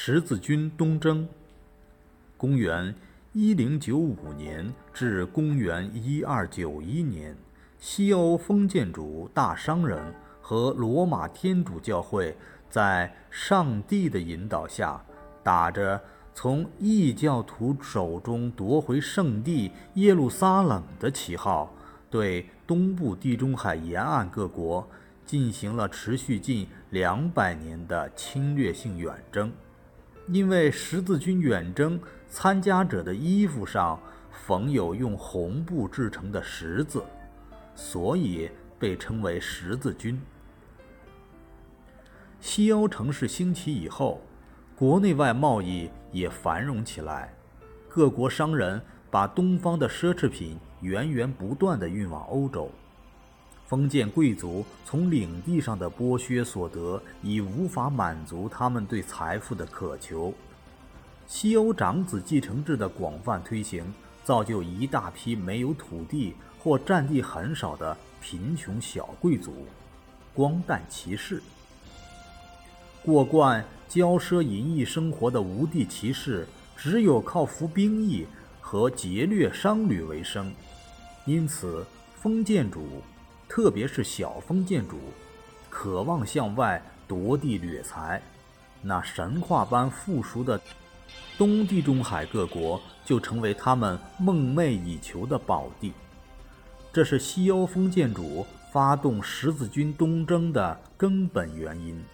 十字军东征。公元一零九五年至公元一二九一年，西欧封建主大商人和罗马天主教会在上帝的引导下，打着从异教徒手中夺回圣地耶路撒冷的旗号，对东部地中海沿岸各国进行了持续近两百年的侵略性远征。因为十字军远征参加者的衣服上缝有用红布制成的十字，所以被称为十字军。西欧城市兴起以后，国内外贸易也繁荣起来，各国商人把东方的奢侈品源源不断地运往欧洲。封建贵族从领地上的剥削所得已无法满足他们对财富的渴求。西欧长子继承制的广泛推行，造就一大批没有土地或占地很少的贫穷小贵族、光诞骑士。过惯骄奢淫逸生活的无地骑士，只有靠服兵役和劫掠商旅为生，因此封建主。特别是小封建主，渴望向外夺地掠财，那神话般富庶的东地中海各国就成为他们梦寐以求的宝地。这是西欧封建主发动十字军东征的根本原因。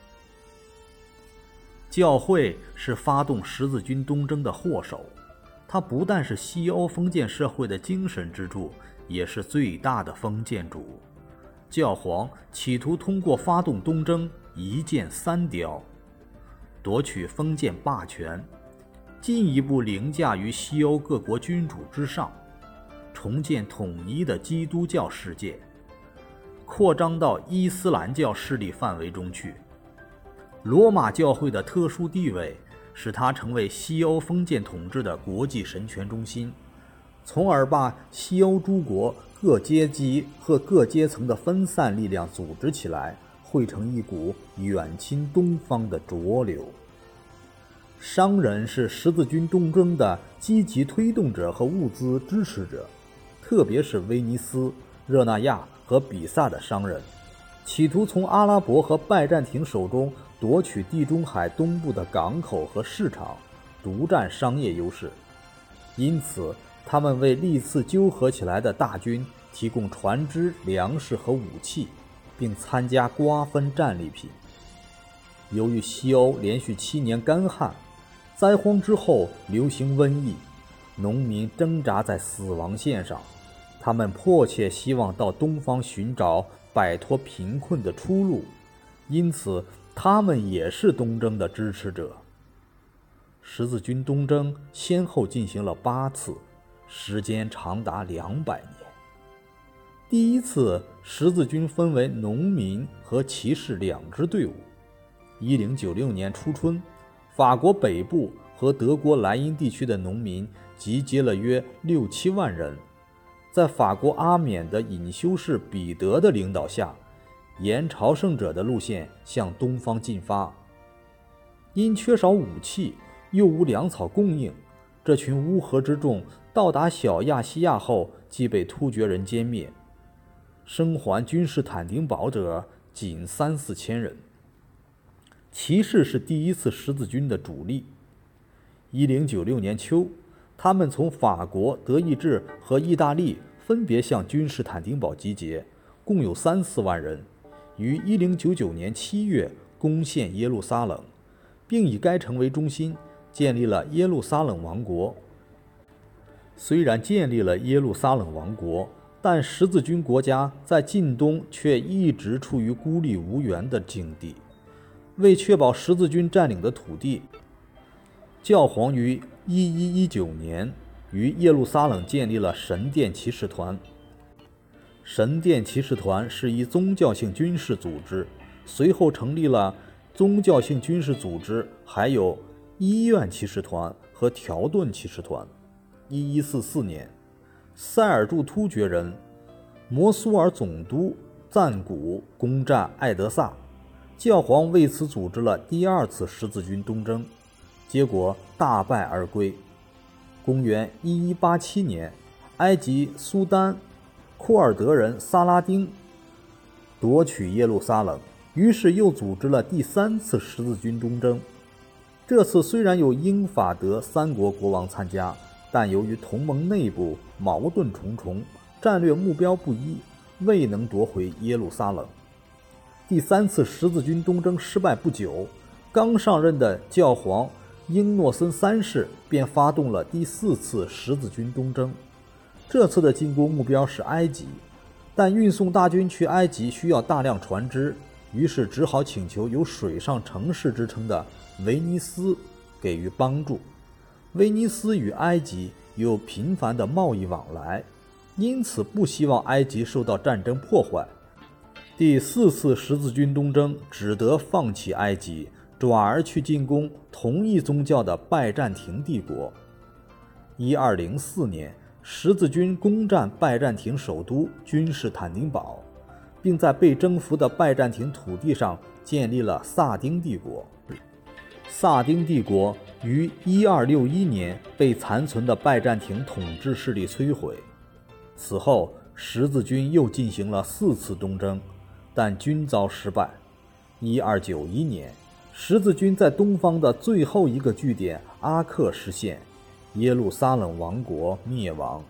教会是发动十字军东征的祸首，它不但是西欧封建社会的精神支柱，也是最大的封建主。教皇企图通过发动东征一箭三雕，夺取封建霸权，进一步凌驾于西欧各国君主之上，重建统一的基督教世界，扩张到伊斯兰教势力范围中去。罗马教会的特殊地位使它成为西欧封建统治的国际神权中心，从而把西欧诸国。各阶级和各阶层的分散力量组织起来，汇成一股远侵东方的浊流。商人是十字军东征的积极推动者和物资支持者，特别是威尼斯、热那亚和比萨的商人，企图从阿拉伯和拜占庭手中夺取地中海东部的港口和市场，独占商业优势。因此。他们为历次纠合起来的大军提供船只、粮食和武器，并参加瓜分战利品。由于西欧连续七年干旱，灾荒之后流行瘟疫，农民挣扎在死亡线上。他们迫切希望到东方寻找摆脱贫困的出路，因此他们也是东征的支持者。十字军东征先后进行了八次。时间长达两百年。第一次十字军分为农民和骑士两支队伍。一零九六年初春，法国北部和德国莱茵地区的农民集结了约六七万人，在法国阿缅的隐修士彼得的领导下，沿朝圣者的路线向东方进发。因缺少武器，又无粮草供应，这群乌合之众。到达小亚细亚后，即被突厥人歼灭，生还君士坦丁堡者仅三四千人。骑士是第一次十字军的主力。一零九六年秋，他们从法国、德意志和意大利分别向君士坦丁堡集结，共有三四万人，于一零九九年七月攻陷耶路撒冷，并以该城为中心建立了耶路撒冷王国。虽然建立了耶路撒冷王国，但十字军国家在近东却一直处于孤立无援的境地。为确保十字军占领的土地，教皇于1119年于耶路撒冷建立了神殿骑士团。神殿骑士团是一宗教性军事组织，随后成立了宗教性军事组织，还有医院骑士团和条顿骑士团。一一四四年，塞尔柱突厥人摩苏尔总督赞古攻占艾德萨，教皇为此组织了第二次十字军东征。结果大败而归。公元一一八七年，埃及苏丹库尔德人萨拉丁夺取耶路撒冷，于是又组织了第三次十字军东征。这次虽然有英法德三国国王参加，但由于同盟内部矛盾重重，战略目标不一，未能夺回耶路撒冷。第三次十字军东征失败不久，刚上任的教皇英诺森三世便发动了第四次十字军东征。这次的进攻目标是埃及，但运送大军去埃及需要大量船只，于是只好请求有“水上城市”之称的威尼斯给予帮助。威尼斯与埃及有频繁的贸易往来，因此不希望埃及受到战争破坏。第四次十字军东征只得放弃埃及，转而去进攻同一宗教的拜占庭帝国。一二零四年，十字军攻占拜占庭首都君士坦丁堡，并在被征服的拜占庭土地上建立了萨丁帝国。萨丁帝国于一二六一年被残存的拜占庭统治势力摧毁。此后，十字军又进行了四次东征。但均遭失败。一二九一年，十字军在东方的最后一个据点阿克失陷，耶路撒冷王国灭亡，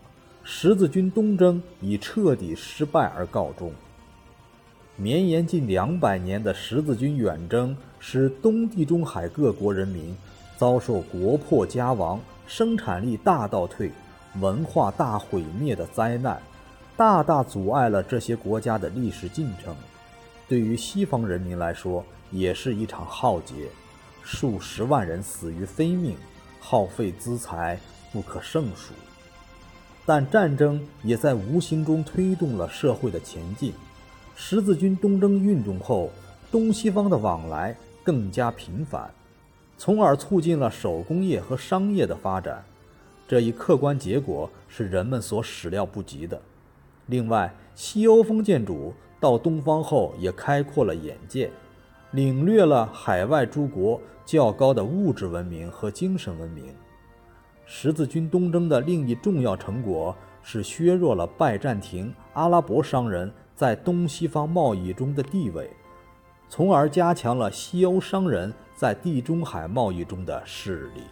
十字军东征以彻底失败而告终。绵延近两百年的十字军远征，使东地中海各国人民遭受国破家亡、生产力大倒退、文化大毁灭的灾难，大大阻碍了这些国家的历史进程。对于西方人民来说，也是一场浩劫，数十万人死于非命，耗费资财不可胜数。但战争也在无形中推动了社会的前进。十字军东征运动后，东西方的往来更加频繁，从而促进了手工业和商业的发展。这一客观结果是人们所始料不及的。另外，西欧封建主。到东方后，也开阔了眼界，领略了海外诸国较高的物质文明和精神文明。十字军东征的另一重要成果是削弱了拜占庭阿拉伯商人在东西方贸易中的地位，从而加强了西欧商人在地中海贸易中的势力。